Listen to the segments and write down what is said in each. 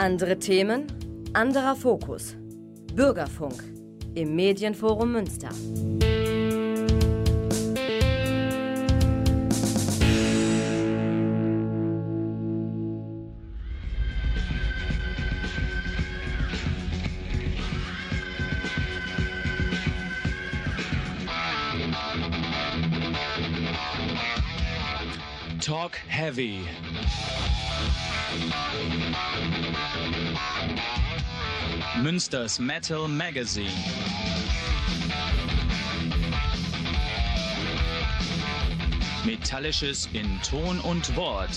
Andere Themen, anderer Fokus. Bürgerfunk im Medienforum Münster. Talk Heavy. Münsters Metal Magazine. Metallisches in Ton und Wort.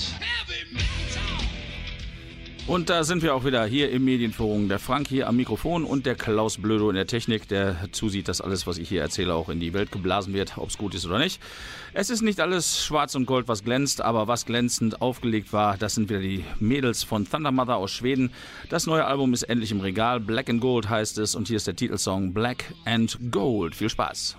Und da sind wir auch wieder hier im Medienforum. Der Frank hier am Mikrofon und der Klaus Blödo in der Technik, der zusieht, dass alles, was ich hier erzähle, auch in die Welt geblasen wird, ob es gut ist oder nicht. Es ist nicht alles schwarz und gold, was glänzt, aber was glänzend aufgelegt war, das sind wieder die Mädels von Thunder Mother aus Schweden. Das neue Album ist endlich im Regal. Black and Gold heißt es und hier ist der Titelsong Black and Gold. Viel Spaß.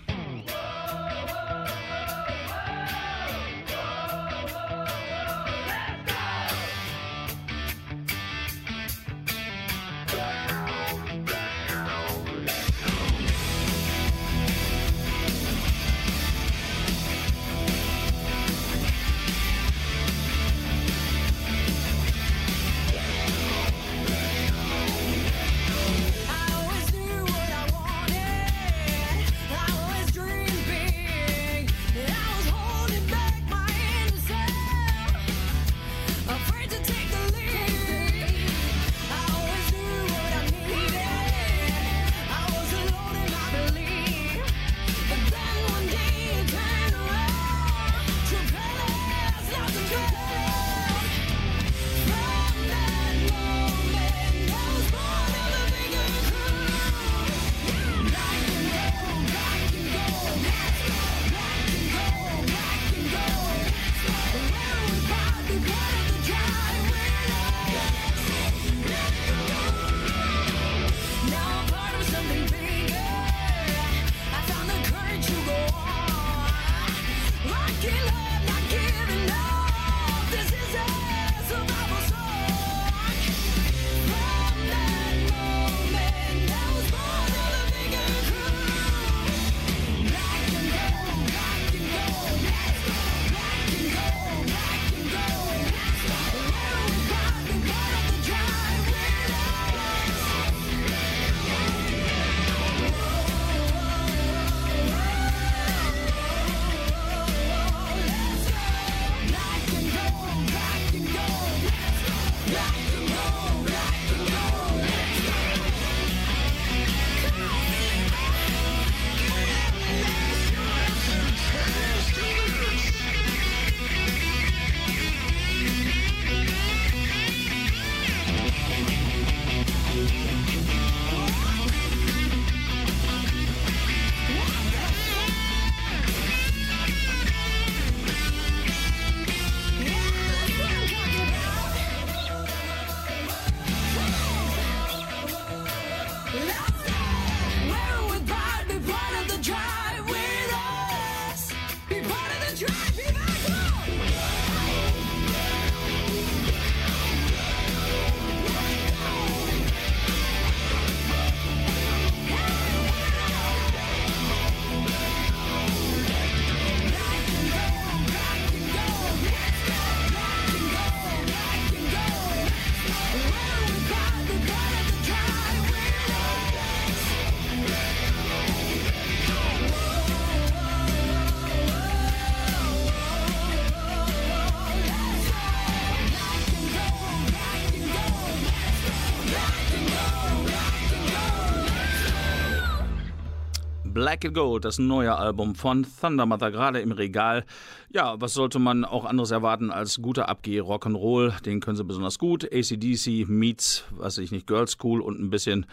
Black and Gold, das neue Album von Thunder Mother, gerade im Regal. Ja, was sollte man auch anderes erwarten als guter Abgeh Rock'n'Roll? Den können sie besonders gut. ACDC meets, weiß ich nicht, Girls School und ein bisschen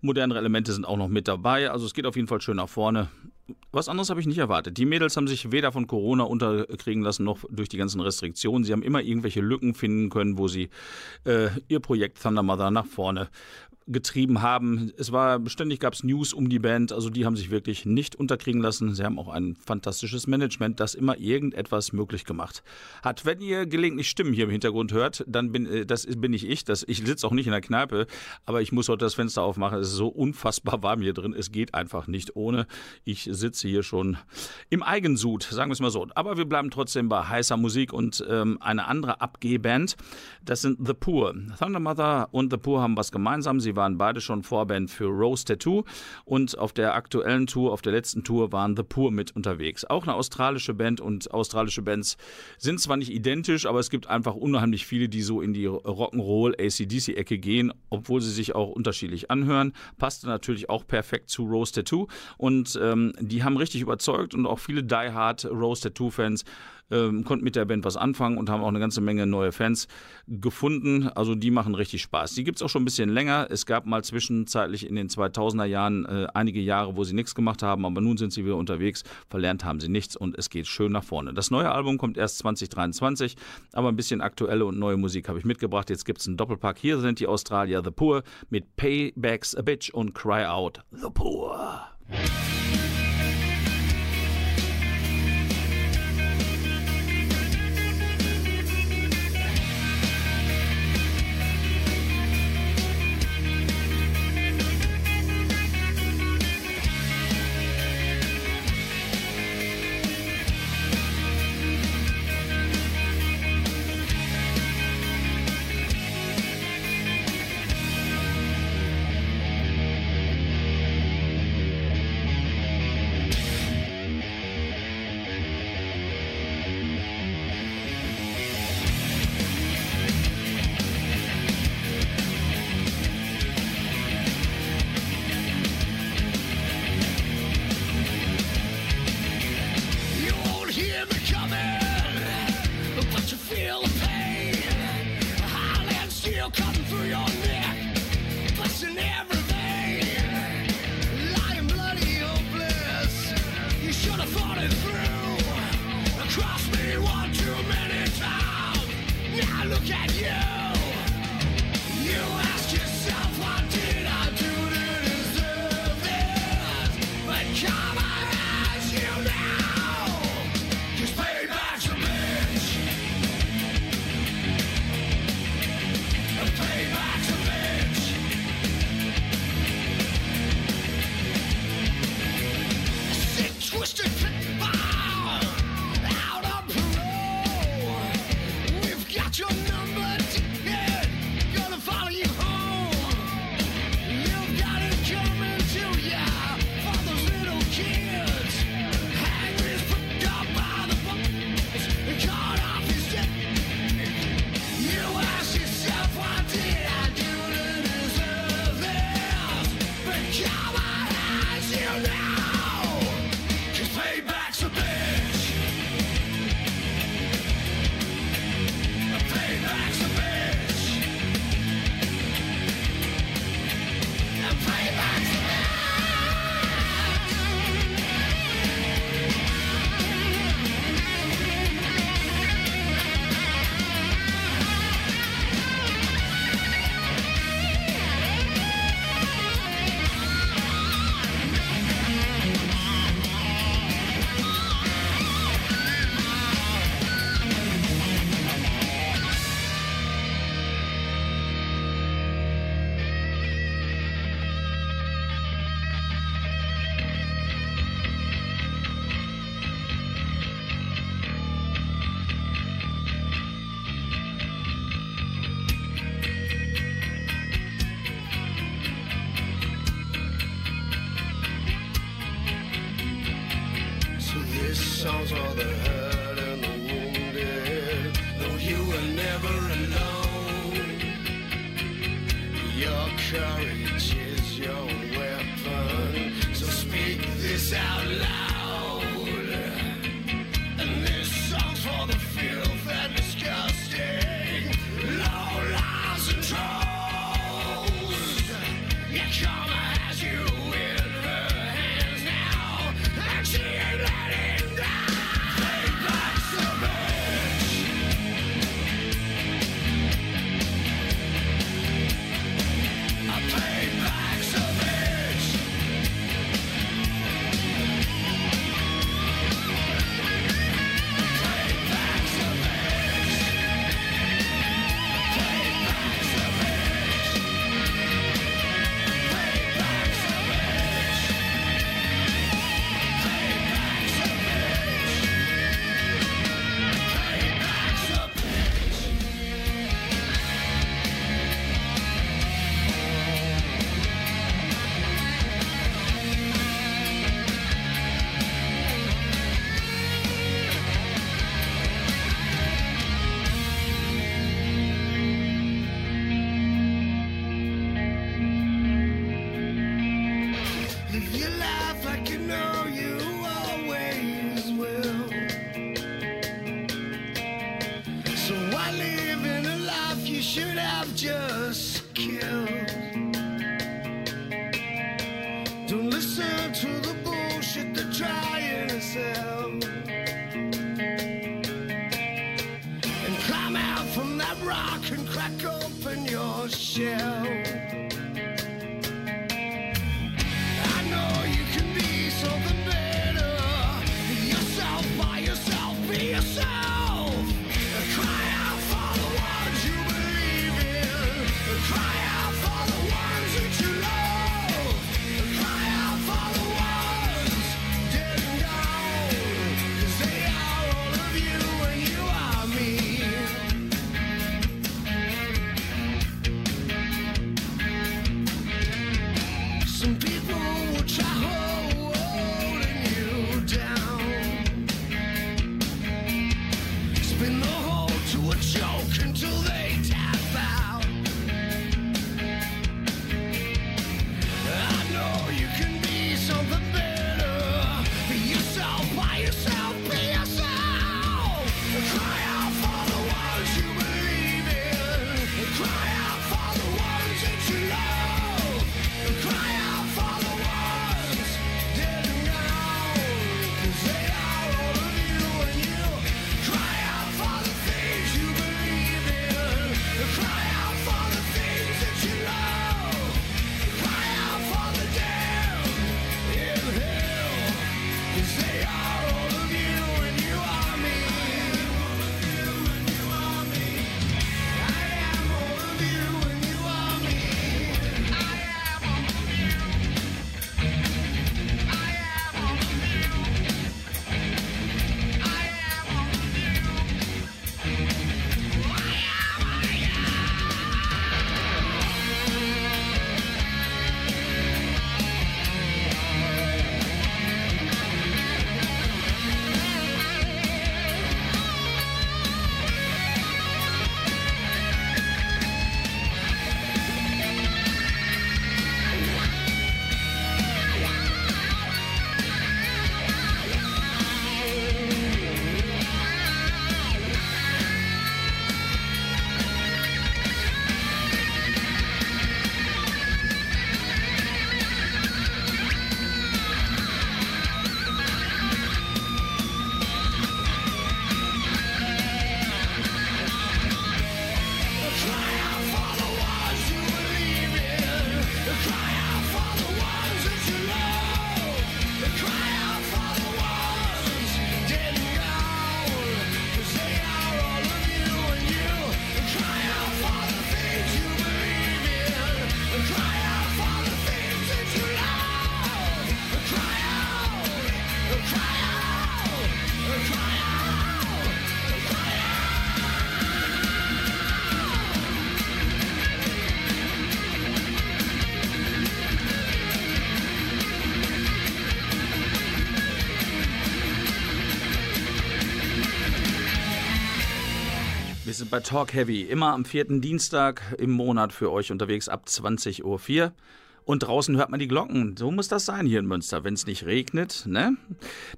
modernere Elemente sind auch noch mit dabei. Also es geht auf jeden Fall schön nach vorne. Was anderes habe ich nicht erwartet. Die Mädels haben sich weder von Corona unterkriegen lassen, noch durch die ganzen Restriktionen. Sie haben immer irgendwelche Lücken finden können, wo sie äh, ihr Projekt Thunder Mother nach vorne getrieben haben. Es war ständig gab es News um die Band, also die haben sich wirklich nicht unterkriegen lassen. Sie haben auch ein fantastisches Management, das immer irgendetwas möglich gemacht hat. Wenn ihr gelegentlich Stimmen hier im Hintergrund hört, dann bin äh, das bin ich ich. Das, ich sitze auch nicht in der Kneipe, aber ich muss heute das Fenster aufmachen. Es ist so unfassbar warm hier drin. Es geht einfach nicht ohne. Ich sitze hier schon im Eigensud, sagen wir es mal so. Aber wir bleiben trotzdem bei heißer Musik und ähm, eine andere Abgehband. Das sind The Poor. Thunder Mother und The Poor haben was gemeinsam. Sie waren beide schon Vorband für Rose Tattoo und auf der aktuellen Tour, auf der letzten Tour waren The Poor mit unterwegs. Auch eine australische Band und australische Bands sind zwar nicht identisch, aber es gibt einfach unheimlich viele, die so in die Rock'n'Roll ACDC-Ecke gehen, obwohl sie sich auch unterschiedlich anhören. Passte natürlich auch perfekt zu Rose Tattoo und ähm, die haben richtig überzeugt und auch viele Die Hard Rose Tattoo-Fans ähm, konnten mit der Band was anfangen und haben auch eine ganze Menge neue Fans gefunden. Also die machen richtig Spaß. Die gibt es auch schon ein bisschen länger. Es gab mal zwischenzeitlich in den 2000er Jahren äh, einige Jahre, wo sie nichts gemacht haben, aber nun sind sie wieder unterwegs. Verlernt haben sie nichts und es geht schön nach vorne. Das neue Album kommt erst 2023, aber ein bisschen aktuelle und neue Musik habe ich mitgebracht. Jetzt gibt es einen Doppelpack. Hier sind die Australier The Poor mit Paybacks a Bitch und Cry Out The Poor. Bei Talk Heavy, immer am vierten Dienstag im Monat für euch unterwegs ab 20.04 Uhr. Und draußen hört man die Glocken. So muss das sein hier in Münster. Wenn es nicht regnet, ne?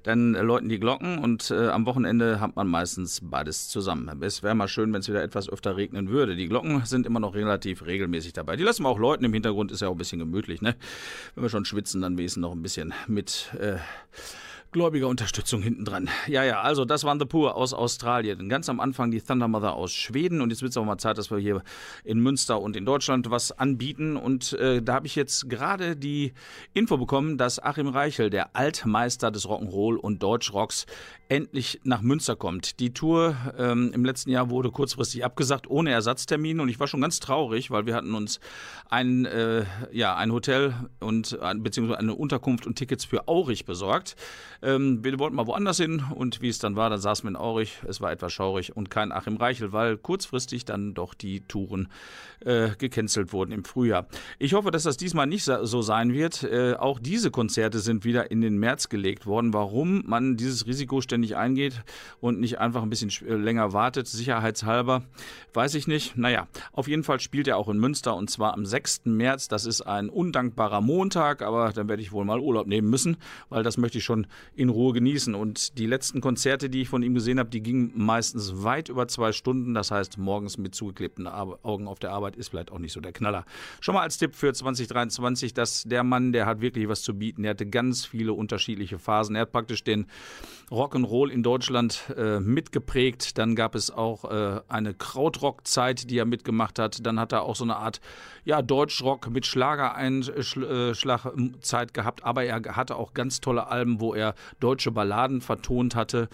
Dann läuten die Glocken und äh, am Wochenende hat man meistens beides zusammen. Es wäre mal schön, wenn es wieder etwas öfter regnen würde. Die Glocken sind immer noch relativ regelmäßig dabei. Die lassen wir auch läuten. Im Hintergrund ist ja auch ein bisschen gemütlich, ne? Wenn wir schon schwitzen, dann wenigstens noch ein bisschen mit. Äh, gläubiger Unterstützung hinten dran. Ja, ja, also das waren The Poor aus Australien. Ganz am Anfang die Thunder Mother aus Schweden. Und jetzt wird es auch mal Zeit, dass wir hier in Münster und in Deutschland was anbieten. Und äh, da habe ich jetzt gerade die Info bekommen, dass Achim Reichel, der Altmeister des Rock'n'Roll und Deutschrocks, endlich nach Münster kommt. Die Tour ähm, im letzten Jahr wurde kurzfristig abgesagt, ohne Ersatztermin. Und ich war schon ganz traurig, weil wir hatten uns ein, äh, ja, ein Hotel und beziehungsweise eine Unterkunft und Tickets für Aurich besorgt. Ähm, wir wollten mal woanders hin und wie es dann war, dann saßen wir in Aurich. Es war etwas schaurig und kein Achim Reichel, weil kurzfristig dann doch die Touren äh, gecancelt wurden im Frühjahr. Ich hoffe, dass das diesmal nicht so sein wird. Äh, auch diese Konzerte sind wieder in den März gelegt worden. Warum man dieses Risiko ständig eingeht und nicht einfach ein bisschen sch- äh, länger wartet, sicherheitshalber, weiß ich nicht. Naja, auf jeden Fall spielt er auch in Münster und zwar am 6. März. Das ist ein undankbarer Montag, aber dann werde ich wohl mal Urlaub nehmen müssen, weil das möchte ich schon in Ruhe genießen. Und die letzten Konzerte, die ich von ihm gesehen habe, die gingen meistens weit über zwei Stunden. Das heißt, morgens mit zugeklebten Augen auf der Arbeit ist vielleicht auch nicht so der Knaller. Schon mal als Tipp für 2023, dass der Mann, der hat wirklich was zu bieten. Er hatte ganz viele unterschiedliche Phasen. Er hat praktisch den Rock'n'Roll in Deutschland äh, mitgeprägt. Dann gab es auch äh, eine Krautrock-Zeit, die er mitgemacht hat. Dann hat er auch so eine Art ja, Deutschrock mit Schlagereinschlagzeit gehabt. Aber er hatte auch ganz tolle Alben, wo er deutsche Balladen vertont hatte.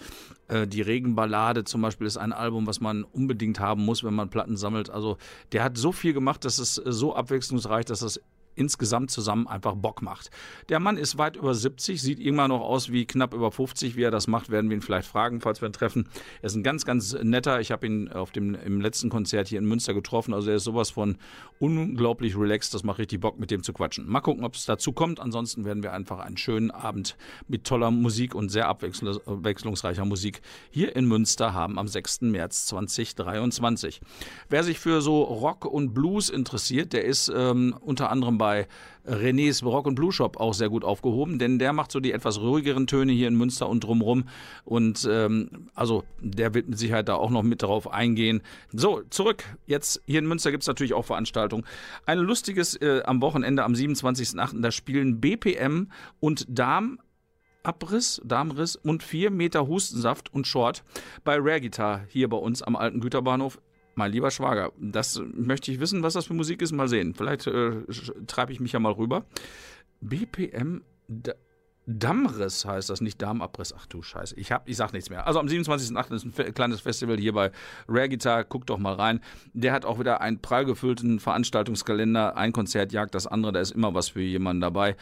Äh, Die Regenballade zum Beispiel ist ein Album, was man unbedingt haben muss, wenn man Platten sammelt. Also der hat so viel gemacht, dass es äh, so abwechslungsreich, dass es insgesamt zusammen einfach Bock macht. Der Mann ist weit über 70, sieht immer noch aus wie knapp über 50. Wie er das macht, werden wir ihn vielleicht fragen, falls wir ihn treffen. Er ist ein ganz, ganz netter. Ich habe ihn auf dem, im letzten Konzert hier in Münster getroffen. Also er ist sowas von unglaublich relaxed. Das macht richtig Bock, mit dem zu quatschen. Mal gucken, ob es dazu kommt. Ansonsten werden wir einfach einen schönen Abend mit toller Musik und sehr abwechsl- abwechslungsreicher Musik hier in Münster haben am 6. März 2023. Wer sich für so Rock und Blues interessiert, der ist ähm, unter anderem bei Renés Rock und Blues Shop auch sehr gut aufgehoben, denn der macht so die etwas ruhigeren Töne hier in Münster und drumrum. Und ähm, also der wird mit Sicherheit da auch noch mit drauf eingehen. So, zurück. Jetzt hier in Münster gibt es natürlich auch Veranstaltungen. Ein lustiges äh, am Wochenende am 27.08. Da spielen BPM und Darm. Abriss, Darmriss und 4 Meter Hustensaft und Short bei Rare Guitar hier bei uns am alten Güterbahnhof. Mein lieber Schwager, das möchte ich wissen, was das für Musik ist. Mal sehen. Vielleicht äh, treibe ich mich ja mal rüber. BPM Dammriss heißt das, nicht Darmabriss. Ach du Scheiße, ich, hab, ich sag nichts mehr. Also am 27.08. ist ein kleines Festival hier bei Rare Guitar. Guckt doch mal rein. Der hat auch wieder einen prall gefüllten Veranstaltungskalender. Ein Konzert jagt das andere. Da ist immer was für jemanden dabei.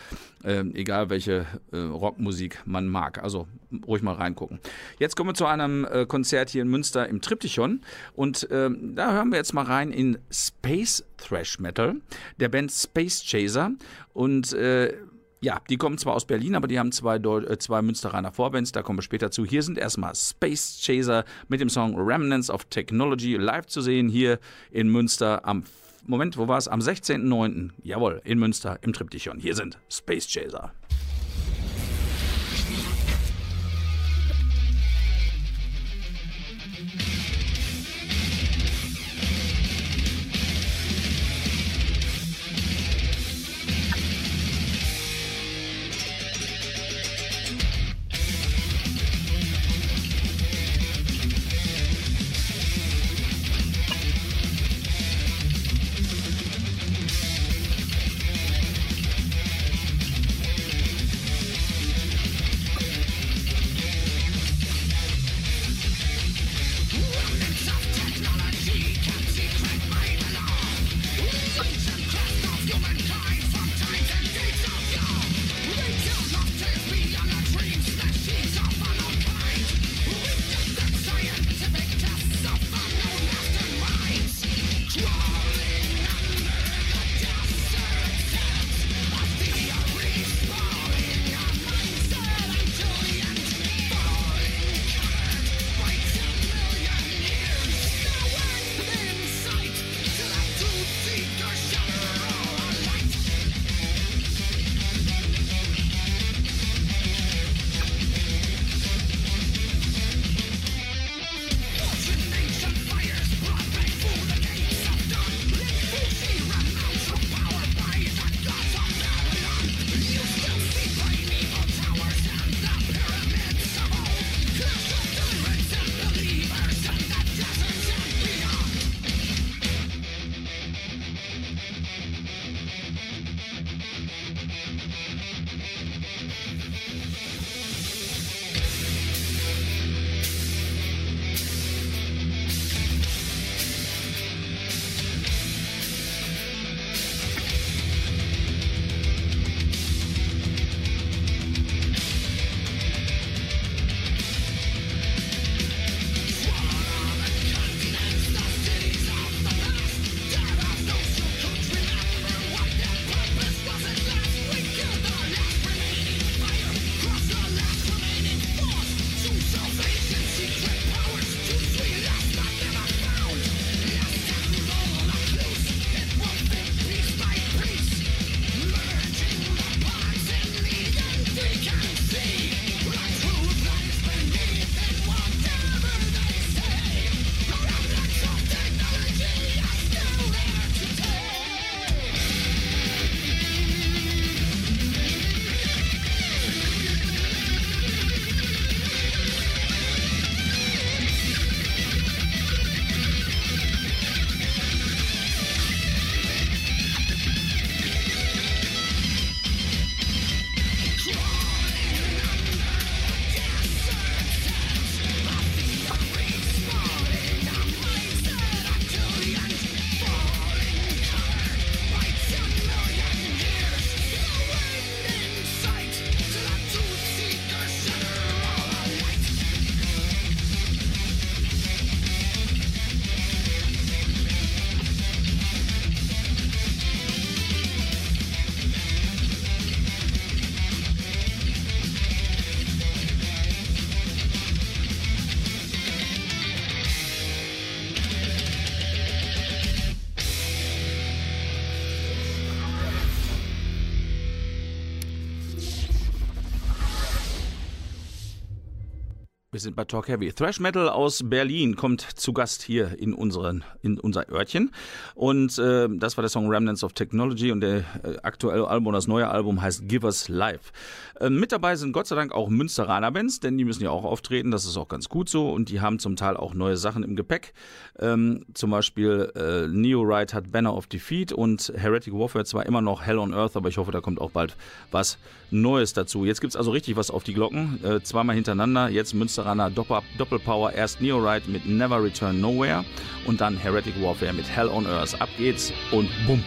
Ähm, egal welche äh, Rockmusik man mag. Also ruhig mal reingucken. Jetzt kommen wir zu einem äh, Konzert hier in Münster im Triptychon. Und ähm, da hören wir jetzt mal rein in Space Thrash Metal der Band Space Chaser. Und äh, ja, die kommen zwar aus Berlin, aber die haben zwei, Deu äh, zwei Münsteraner Vorbands, da kommen wir später zu. Hier sind erstmal Space Chaser mit dem Song Remnants of Technology live zu sehen hier in Münster am Moment, wo war es? Am 16.09. Jawohl, in Münster im Triptychon. Hier sind Space Chaser. Sind bei Talk Heavy. Thrash Metal aus Berlin kommt zu Gast hier in, unseren, in unser Örtchen. Und äh, das war der Song Remnants of Technology und der äh, aktuelle Album, das neue Album heißt Give Us Life. Äh, mit dabei sind Gott sei Dank auch Münsteraner Bands, denn die müssen ja auch auftreten. Das ist auch ganz gut so. Und die haben zum Teil auch neue Sachen im Gepäck. Ähm, zum Beispiel äh, Neo Ride hat Banner of Defeat und Heretic Warfare zwar immer noch Hell on Earth, aber ich hoffe, da kommt auch bald was Neues dazu. Jetzt gibt es also richtig was auf die Glocken. Äh, zweimal hintereinander. Jetzt Münsteraner Doppel Doppelpower. Erst Neo Ride mit Never Return Nowhere und dann Heretic Warfare mit Hell on Earth. Ab geht's und bumm.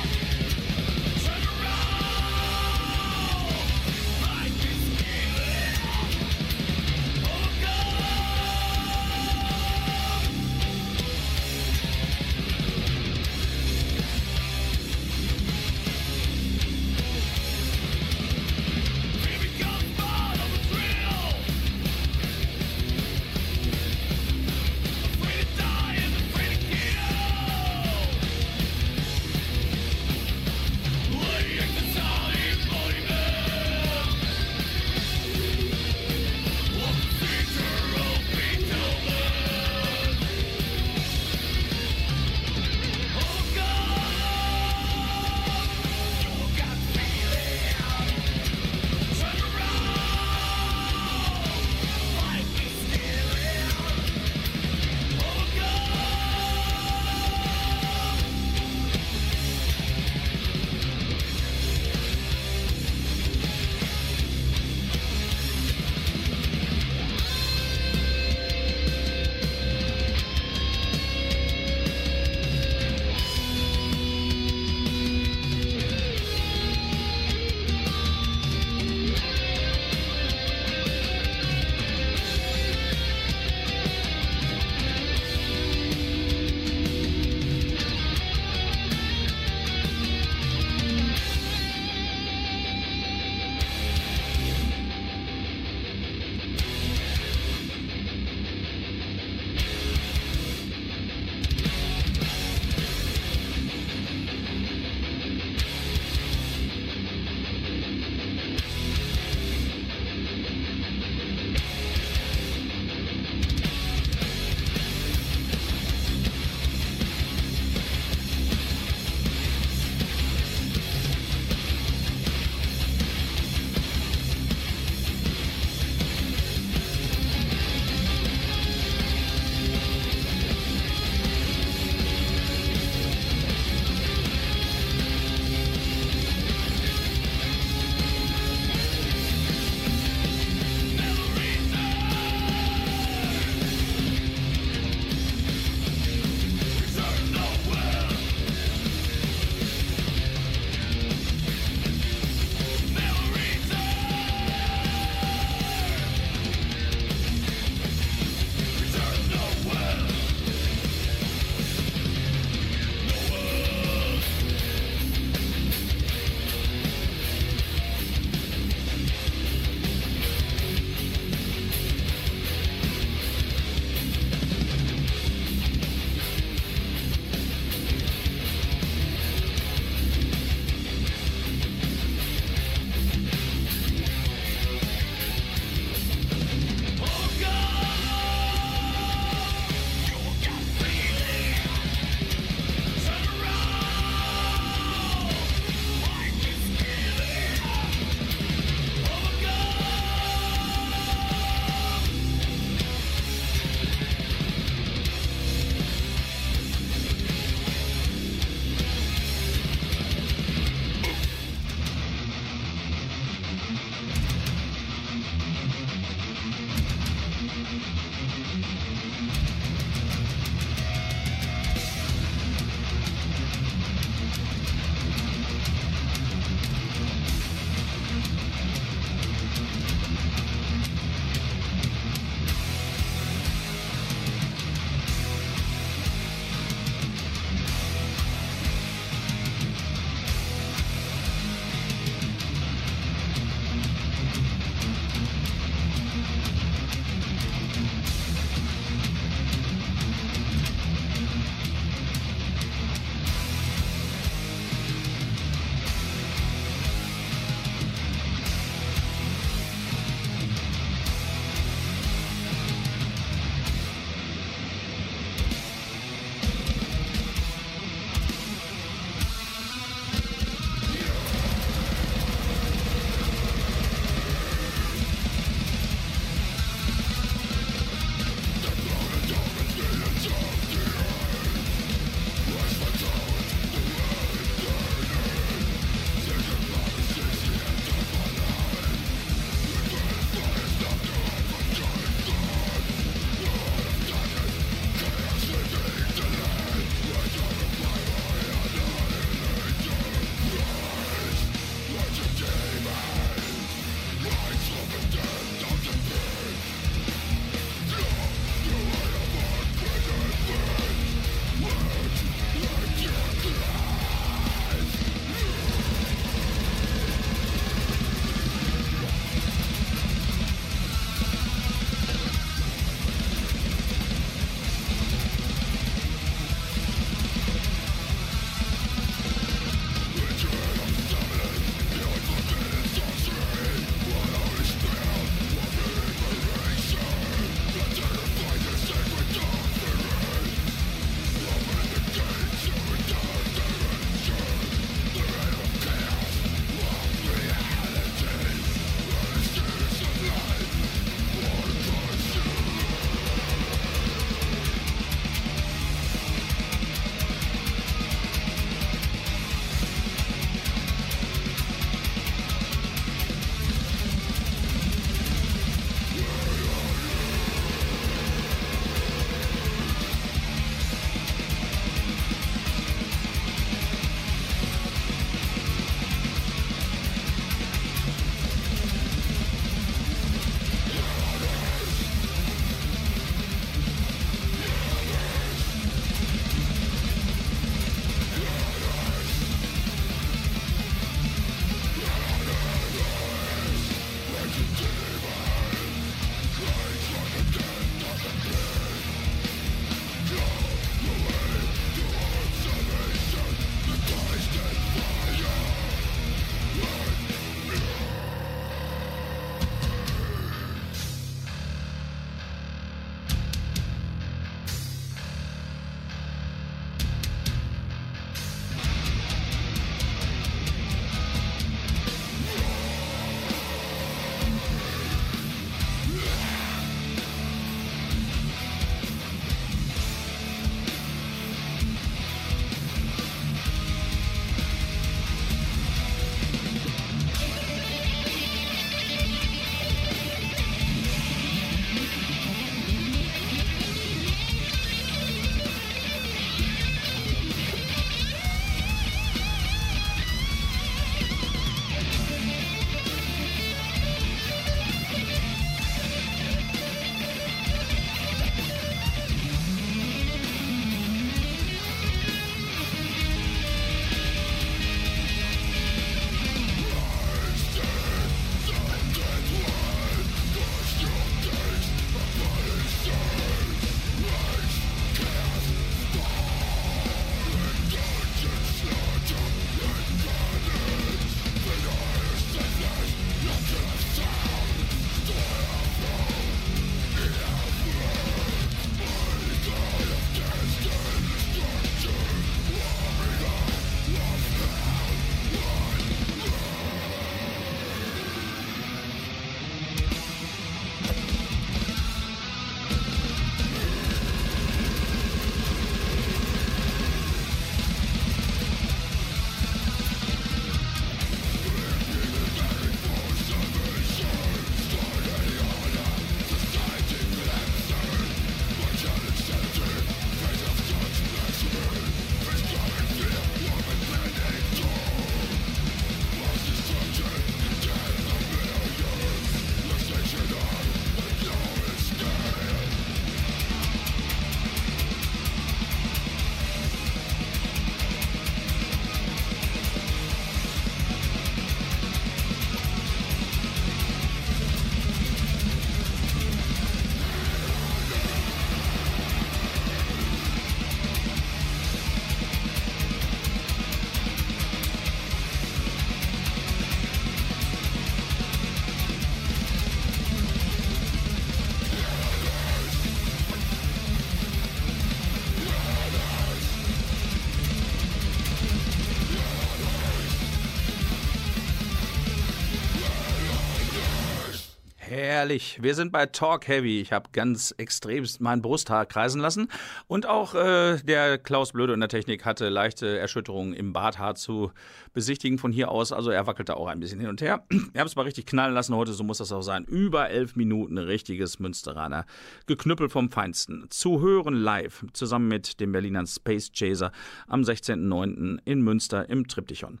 Herrlich. Wir sind bei Talk Heavy. Ich habe ganz extremst mein Brusthaar kreisen lassen. Und auch äh, der Klaus Blöde in der Technik hatte leichte Erschütterungen im Barthaar zu besichtigen von hier aus. Also er wackelte auch ein bisschen hin und her. Wir haben es mal richtig knallen lassen heute, so muss das auch sein. Über elf Minuten richtiges Münsteraner. Geknüppelt vom Feinsten. Zu hören live zusammen mit dem Berlinern Space Chaser am 16.09. in Münster im Triptychon.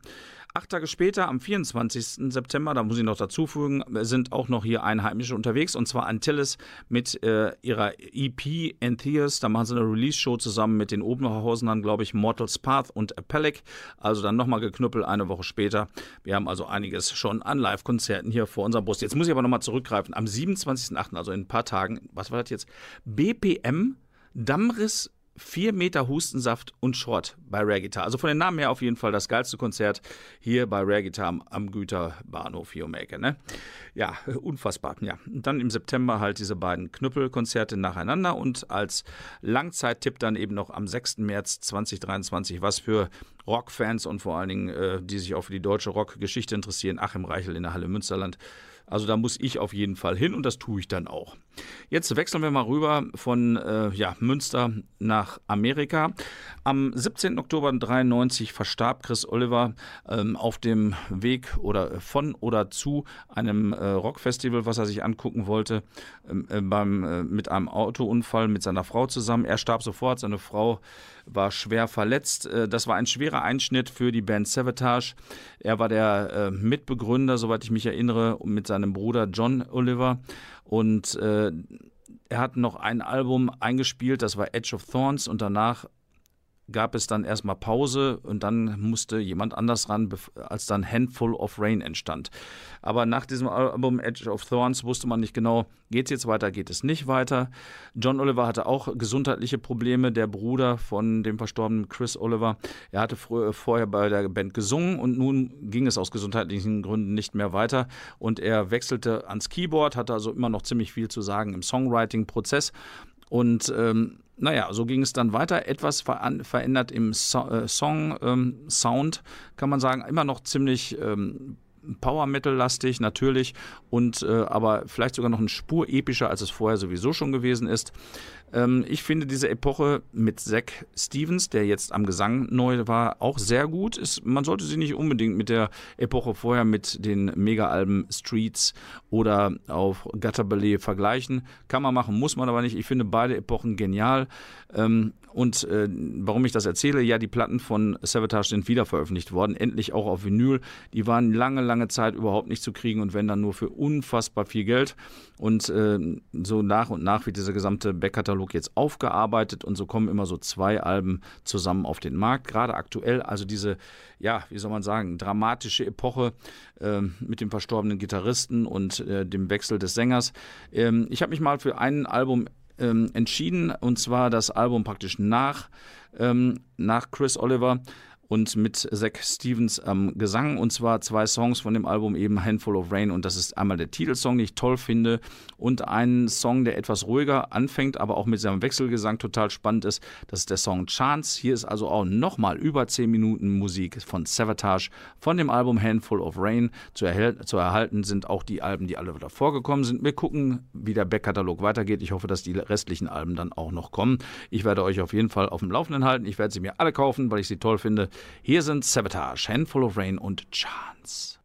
Acht Tage später, am 24. September, da muss ich noch dazu fügen, sind auch noch hier Einheimische unterwegs und zwar Antilles mit äh, ihrer EP Entheus. Da machen sie eine Release-Show zusammen mit den Oberhausenern, glaube ich, Mortal's Path und Apellic. Also dann nochmal geknüppelt eine Woche später. Wir haben also einiges schon an Live-Konzerten hier vor unserer Brust. Jetzt muss ich aber nochmal zurückgreifen. Am 27.08., also in ein paar Tagen, was war das jetzt? BPM Dammriss 4 Meter Hustensaft und Schrott bei Rare Guitar. Also von den Namen her auf jeden Fall das geilste Konzert hier bei Rare Guitar am, am Güterbahnhof hier um Ecke. Ne? Ja, unfassbar. Ja. Und dann im September halt diese beiden Knüppelkonzerte nacheinander und als Langzeittipp dann eben noch am 6. März 2023, was für Rockfans und vor allen Dingen, äh, die sich auch für die deutsche Rockgeschichte interessieren, Achim Reichel in der Halle Münsterland. Also da muss ich auf jeden Fall hin und das tue ich dann auch. Jetzt wechseln wir mal rüber von äh, ja, Münster nach Amerika. Am 17. Oktober 1993 verstarb Chris Oliver ähm, auf dem Weg oder von oder zu einem äh, Rockfestival, was er sich angucken wollte, ähm, äh, beim, äh, mit einem Autounfall mit seiner Frau zusammen. Er starb sofort, seine Frau war schwer verletzt. Äh, Das war ein schwerer Einschnitt für die Band Savatage. Er war der äh, Mitbegründer, soweit ich mich erinnere, mit seinem Bruder John Oliver. Und äh, er hat noch ein Album eingespielt, das war Edge of Thorns. Und danach gab es dann erstmal Pause und dann musste jemand anders ran, als dann Handful of Rain entstand. Aber nach diesem Album Edge of Thorns wusste man nicht genau, geht es jetzt weiter, geht es nicht weiter. John Oliver hatte auch gesundheitliche Probleme, der Bruder von dem verstorbenen Chris Oliver. Er hatte vorher bei der Band gesungen und nun ging es aus gesundheitlichen Gründen nicht mehr weiter und er wechselte ans Keyboard, hatte also immer noch ziemlich viel zu sagen im Songwriting-Prozess und ähm, naja, so ging es dann weiter. Etwas verändert im so äh, Song-Sound, kann man sagen. Immer noch ziemlich ähm, Power Metal-lastig, natürlich. Und äh, aber vielleicht sogar noch eine Spur epischer, als es vorher sowieso schon gewesen ist. Ähm, ich finde diese Epoche mit Zack Stevens, der jetzt am Gesang neu war, auch sehr gut. Ist, man sollte sie nicht unbedingt mit der Epoche vorher mit den Mega-Alben Streets oder auf Gutter Ballet vergleichen. Kann man machen, muss man aber nicht. Ich finde beide Epochen genial. Ähm, und äh, warum ich das erzähle, ja, die Platten von Savatage sind wieder veröffentlicht worden, endlich auch auf Vinyl. Die waren lange, lange Zeit überhaupt nicht zu kriegen und wenn dann nur für unfassbar viel Geld. Und äh, so nach und nach wird dieser gesamte Backkatalog jetzt aufgearbeitet und so kommen immer so zwei Alben zusammen auf den Markt. Gerade aktuell, also diese, ja, wie soll man sagen, dramatische Epoche äh, mit dem verstorbenen Gitarristen und äh, dem Wechsel des Sängers. Ähm, ich habe mich mal für ein Album ähm, entschieden und zwar das Album praktisch nach, ähm, nach Chris Oliver und mit Zach Stevens am Gesang und zwar zwei Songs von dem Album eben Handful of Rain und das ist einmal der Titelsong, den ich toll finde und ein Song, der etwas ruhiger anfängt, aber auch mit seinem Wechselgesang total spannend ist. Das ist der Song Chance. Hier ist also auch nochmal über 10 Minuten Musik von Savatage von dem Album Handful of Rain. Zu, zu erhalten sind auch die Alben, die alle davor gekommen sind. Wir gucken, wie der Backkatalog weitergeht. Ich hoffe, dass die restlichen Alben dann auch noch kommen. Ich werde euch auf jeden Fall auf dem Laufenden halten. Ich werde sie mir alle kaufen, weil ich sie toll finde. Hier sind Savatage, Handful of Rain und Chance.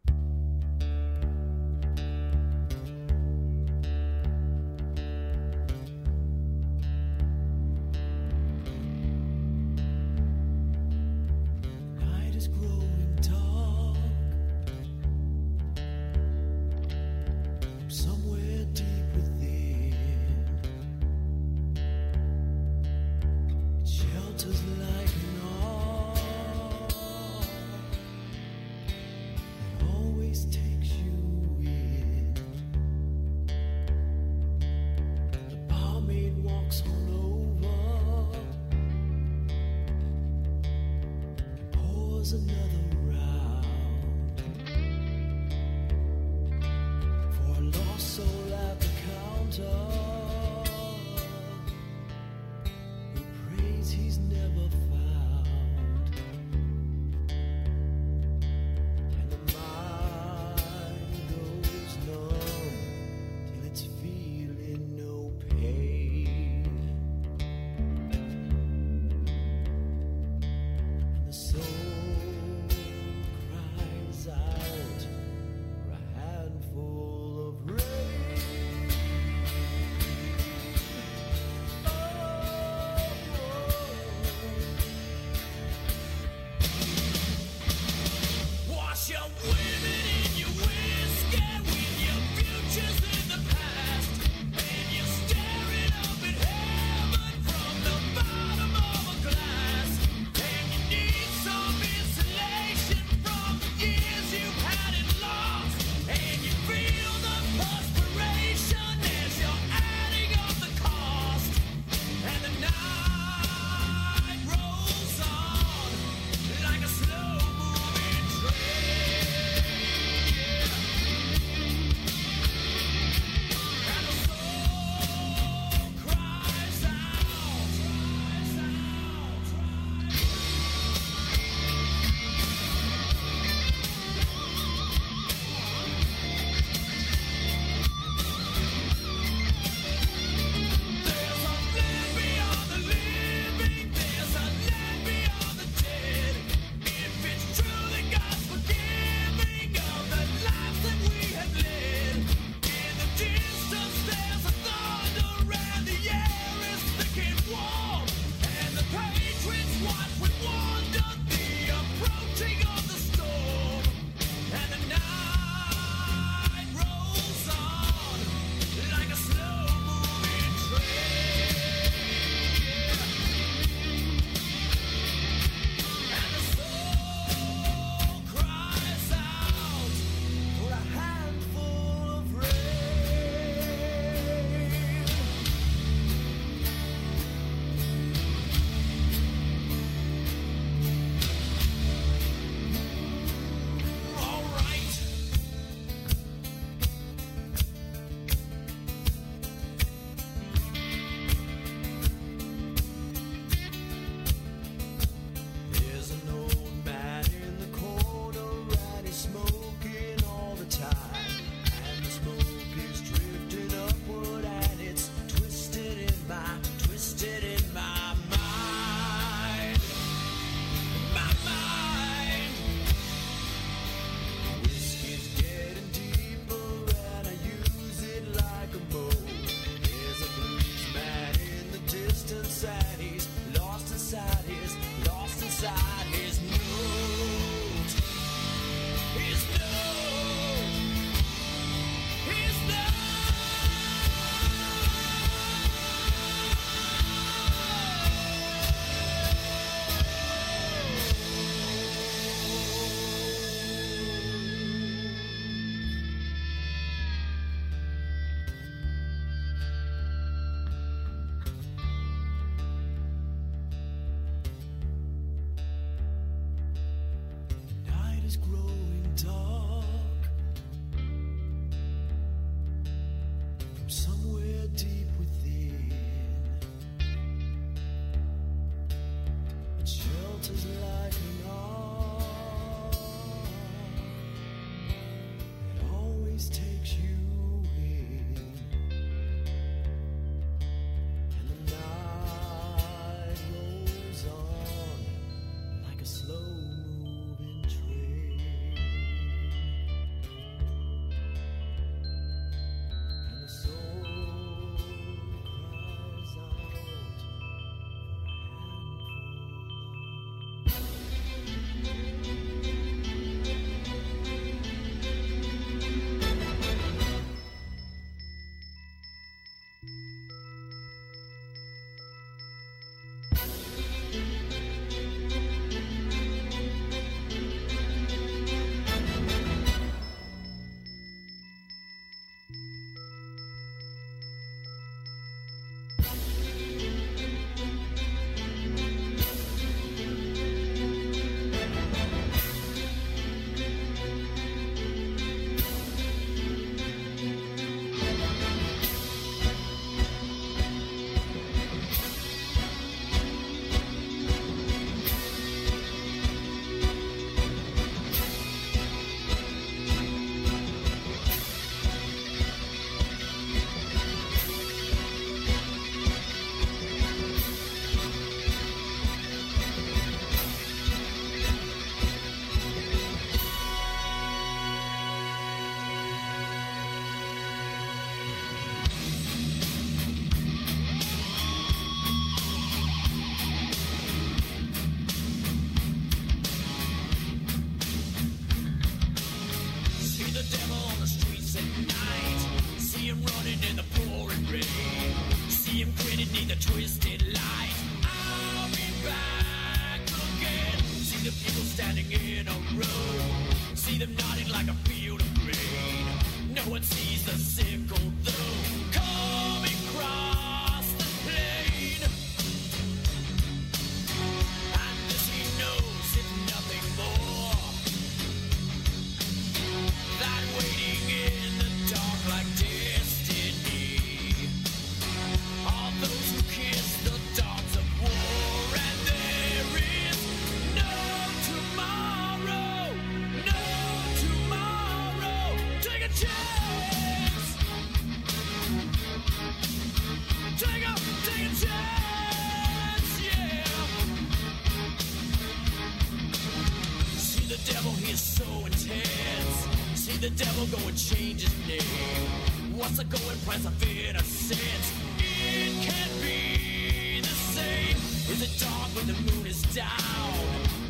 What's the going price of innocence? It can't be the same. Is it dark when the moon is down?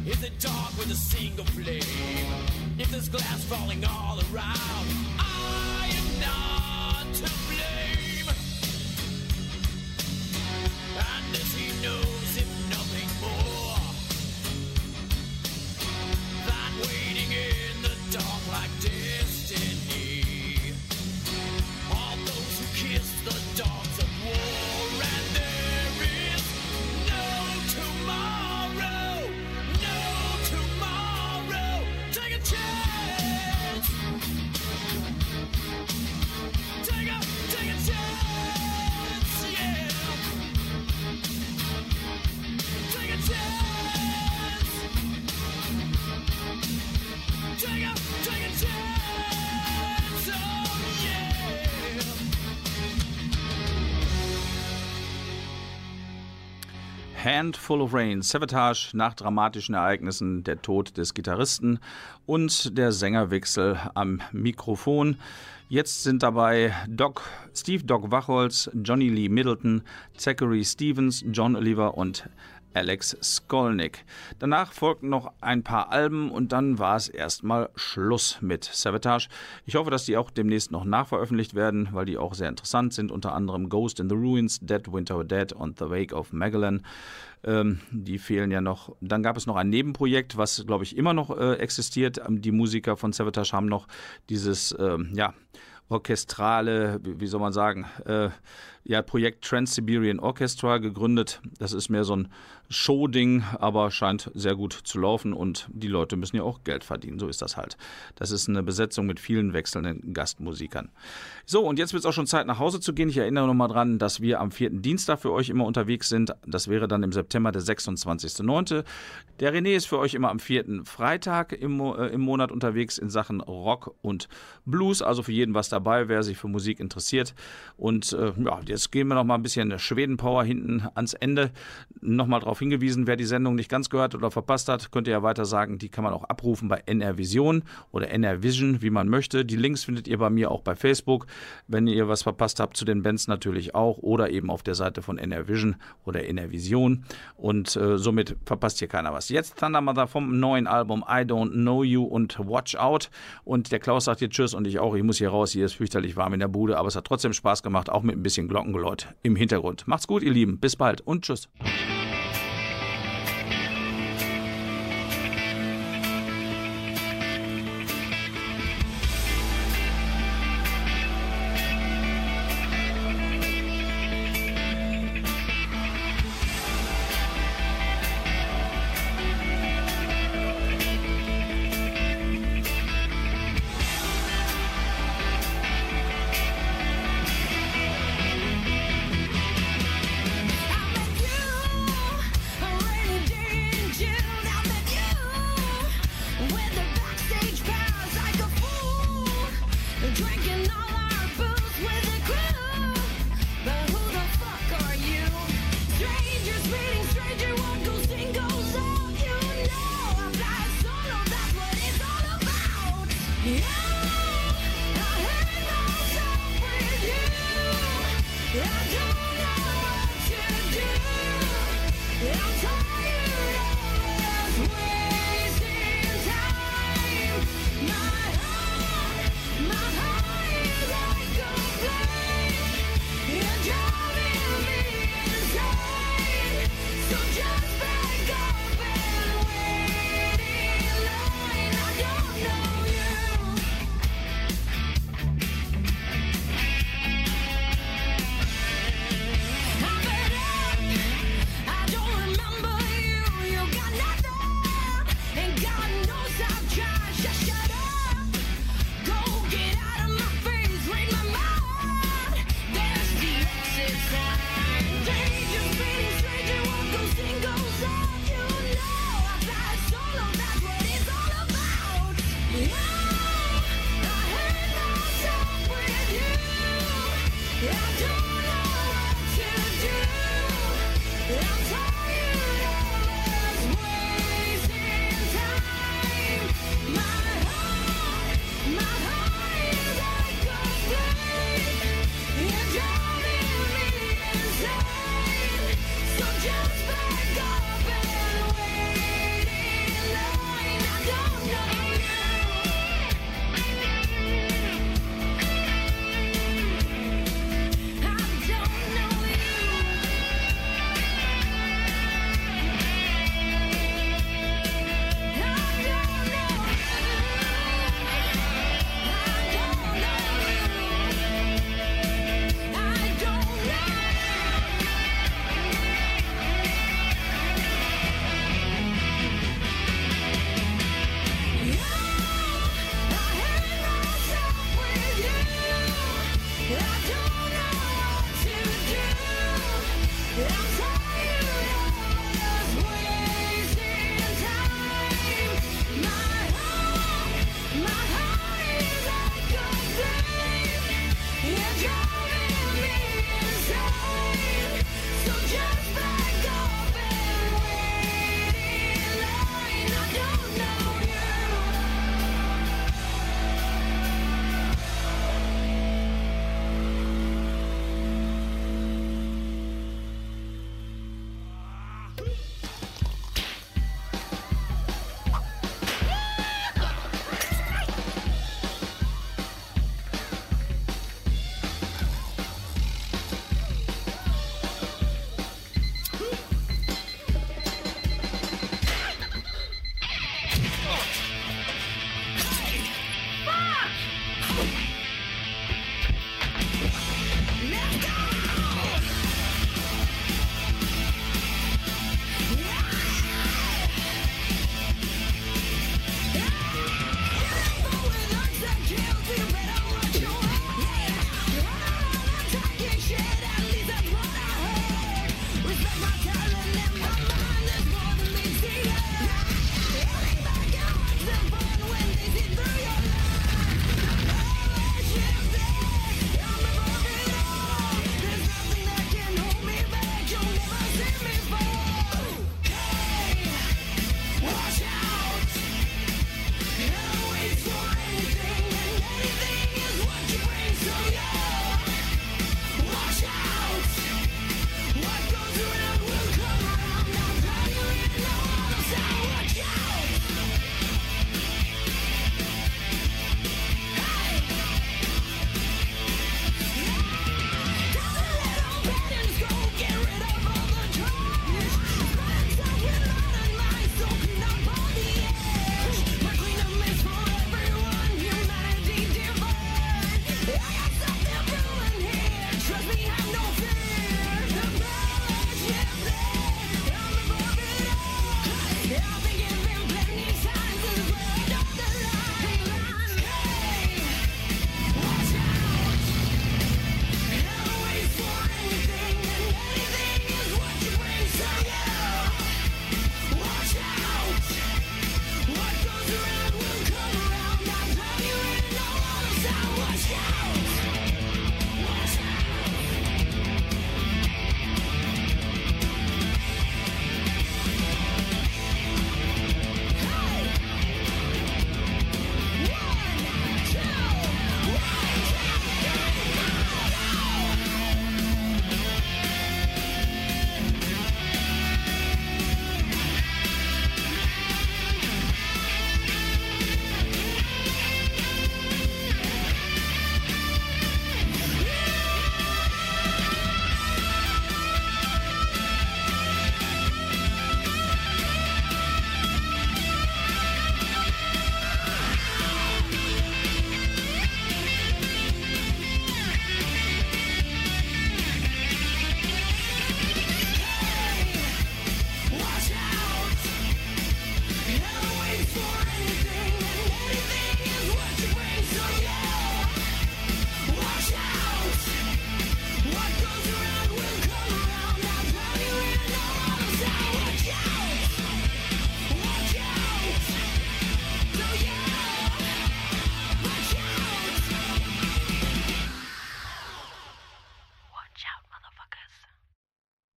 Is it dark with a single flame? If there's glass falling all around, Handful of Rain, Savatage nach dramatischen Ereignissen, der Tod des Gitarristen und der Sängerwechsel am Mikrofon. Jetzt sind dabei Doc, Steve Doc Wachholz, Johnny Lee Middleton, Zachary Stevens, John Oliver und Alex Skolnick. Danach folgten noch ein paar Alben und dann war es erstmal Schluss mit Savatage. Ich hoffe, dass die auch demnächst noch nachveröffentlicht werden, weil die auch sehr interessant sind. Unter anderem Ghost in the Ruins, Dead Winter Dead und The Wake of Magellan. Ähm, die fehlen ja noch. Dann gab es noch ein Nebenprojekt, was, glaube ich, immer noch äh, existiert. Ähm, Die Musiker von Savatage haben noch dieses, ähm, ja, orchestrale, wie soll man sagen, äh, ja, Projekt Trans-Siberian Orchestra gegründet. Das ist mehr so ein Show-Ding, aber scheint sehr gut zu laufen und die Leute müssen ja auch Geld verdienen. So ist das halt. Das ist eine Besetzung mit vielen wechselnden Gastmusikern. So, und jetzt wird es auch schon Zeit, nach Hause zu gehen. Ich erinnere nochmal dran, dass wir am vierten Dienstag für euch immer unterwegs sind. Das wäre dann im September der 26.09. Der René ist für euch immer am vierten Freitag im, äh, im Monat unterwegs in Sachen Rock und Blues. Also für jeden was dabei, wer sich für Musik interessiert. Und äh, ja, jetzt gehen wir noch mal ein bisschen Schweden-Power hinten ans Ende. Nochmal darauf hingewiesen, wer die Sendung nicht ganz gehört oder verpasst hat, könnt ihr ja weiter sagen, die kann man auch abrufen bei NR Vision oder NR Vision, wie man möchte. Die Links findet ihr bei mir auch bei Facebook. Wenn ihr was verpasst habt zu den Bands natürlich auch oder eben auf der Seite von NR Vision oder NR Vision. Und äh, somit verpasst hier keiner was. Jetzt Thunder Mother vom neuen Album I Don't Know You und Watch Out. Und der Klaus sagt hier Tschüss und ich auch. Ich muss hier raus. Hier ist fürchterlich warm in der Bude, aber es hat trotzdem Spaß gemacht, auch mit ein bisschen Glockengeläut im Hintergrund. Macht's gut, ihr Lieben. Bis bald und Tschüss.